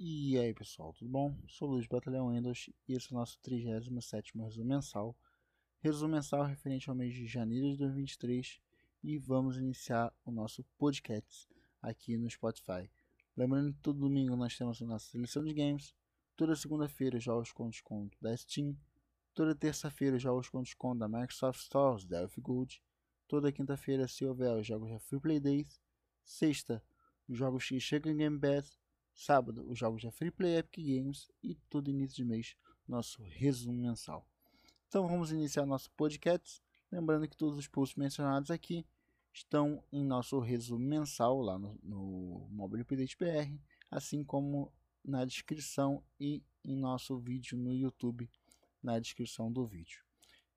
E aí pessoal, tudo bom? Sou Luiz Batalhão Windows e esse é o nosso 37 resumo mensal. Resumo mensal referente ao mês de janeiro de 2023 e vamos iniciar o nosso podcast aqui no Spotify. Lembrando que todo domingo nós temos a nossa seleção de games, toda segunda-feira jogos com desconto da Steam, toda terça-feira jogos com desconto da Microsoft Stores, da Gold, toda quinta-feira se houver os jogos da Free Play Days, sexta os jogos que chegam em Game Pass Sábado, os jogos da Free Play Epic Games e todo início de mês, nosso resumo mensal. Então vamos iniciar nosso podcast. Lembrando que todos os posts mencionados aqui estão em nosso resumo mensal lá no, no Mobile Update BR, assim como na descrição e em nosso vídeo no YouTube, na descrição do vídeo.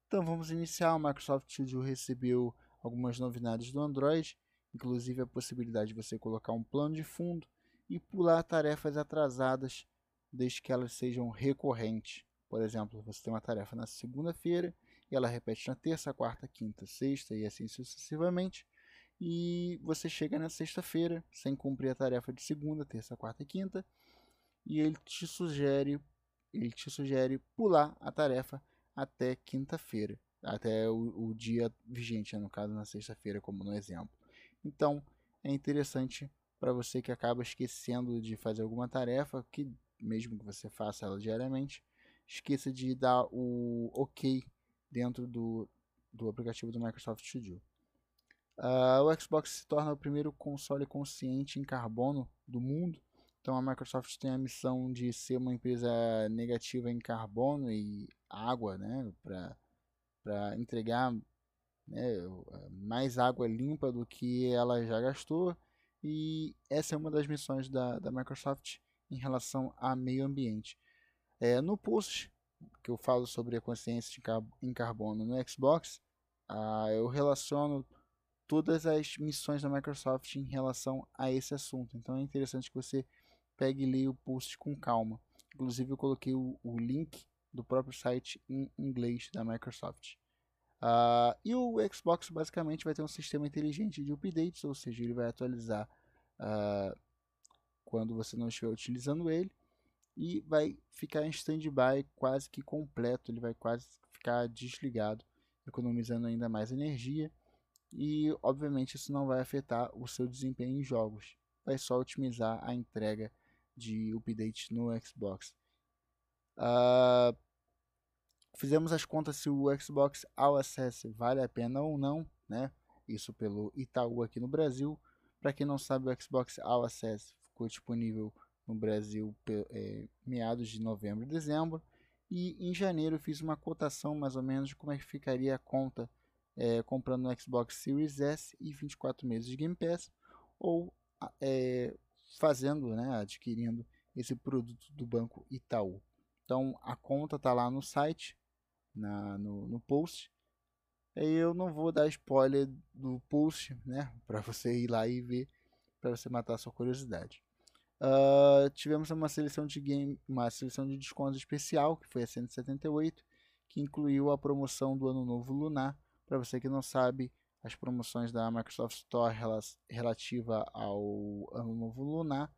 Então vamos iniciar. O Microsoft Studio recebeu algumas novidades do Android, inclusive a possibilidade de você colocar um plano de fundo e pular tarefas atrasadas desde que elas sejam recorrentes. Por exemplo, você tem uma tarefa na segunda-feira e ela repete na terça, quarta, quinta, sexta e assim sucessivamente. E você chega na sexta-feira sem cumprir a tarefa de segunda, terça, quarta e quinta e ele te sugere ele te sugere pular a tarefa até quinta-feira, até o, o, dia vigente, no caso na sexta-feira, como no exemplo. Então é interessante para você que acaba esquecendo de fazer alguma tarefa, que mesmo que você faça ela diariamente, esqueça de dar o OK dentro do, do aplicativo do Microsoft Studio. Uh, o Xbox se torna o primeiro console consciente em carbono do mundo. Então a Microsoft tem a missão de ser uma empresa negativa em carbono e água, né, para entregar né, mais água limpa do que ela já gastou e essa é uma das missões da, da Microsoft em relação a meio ambiente. É, no post que eu falo sobre a consciência em carbono no Xbox, ah, eu relaciono todas as missões da Microsoft em relação a esse assunto. Então é interessante que você pegue e leia o post com calma. Inclusive eu coloquei o, o link do próprio site em inglês da Microsoft. Uh, e o Xbox basicamente vai ter um sistema inteligente de updates, ou seja, ele vai atualizar uh, quando você não estiver utilizando ele e vai ficar em standby quase que completo, ele vai quase ficar desligado, economizando ainda mais energia e obviamente isso não vai afetar o seu desempenho em jogos, vai só otimizar a entrega de update no Xbox. Uh, Fizemos as contas se o Xbox All Access vale a pena ou não, né? Isso pelo Itaú aqui no Brasil. Para quem não sabe, o Xbox All Access ficou disponível no Brasil é, meados de novembro e dezembro. E em janeiro fiz uma cotação mais ou menos de como é que ficaria a conta é, comprando no Xbox Series S e 24 meses de Game Pass ou é, fazendo, né, adquirindo esse produto do banco Itaú. Então a conta está lá no site, na, no, no post. Eu não vou dar spoiler do post, né? Para você ir lá e ver, para você matar sua curiosidade. Uh, tivemos uma seleção de game, uma seleção de descontos especial, que foi a 178, que incluiu a promoção do Ano Novo Lunar. Para você que não sabe, as promoções da Microsoft Store relativa ao Ano Novo Lunar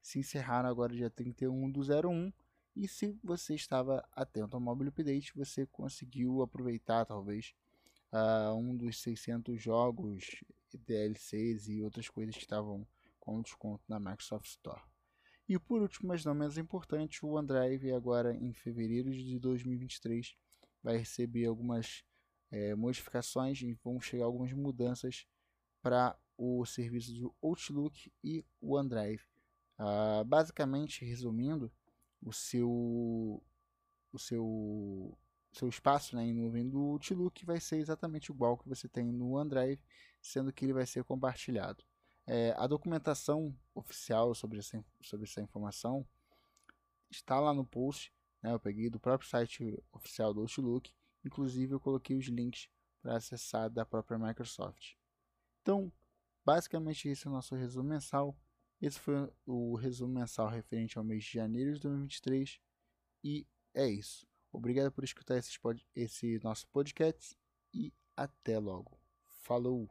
se encerraram agora dia 31 do 01 e se você estava atento ao Mobile Update, você conseguiu aproveitar talvez uh, um dos 600 jogos, DLCs e outras coisas que estavam com desconto na Microsoft Store. E por último, mas não menos importante, o OneDrive agora em fevereiro de 2023 vai receber algumas é, modificações e vão chegar algumas mudanças para o serviço do Outlook e o OneDrive. Uh, basicamente, resumindo, o seu o seu seu espaço né, em nuvem do Outlook vai ser exatamente igual que você tem no OneDrive, sendo que ele vai ser compartilhado. É, a documentação oficial sobre essa, sobre essa informação está lá no post. Né, eu peguei do próprio site oficial do Outlook. Inclusive, eu coloquei os links para acessar da própria Microsoft. Então, basicamente, esse é o nosso resumo mensal. Esse foi o resumo mensal referente ao mês de janeiro de 2023 e é isso. Obrigado por escutar esse, esse nosso podcast e até logo. Falou!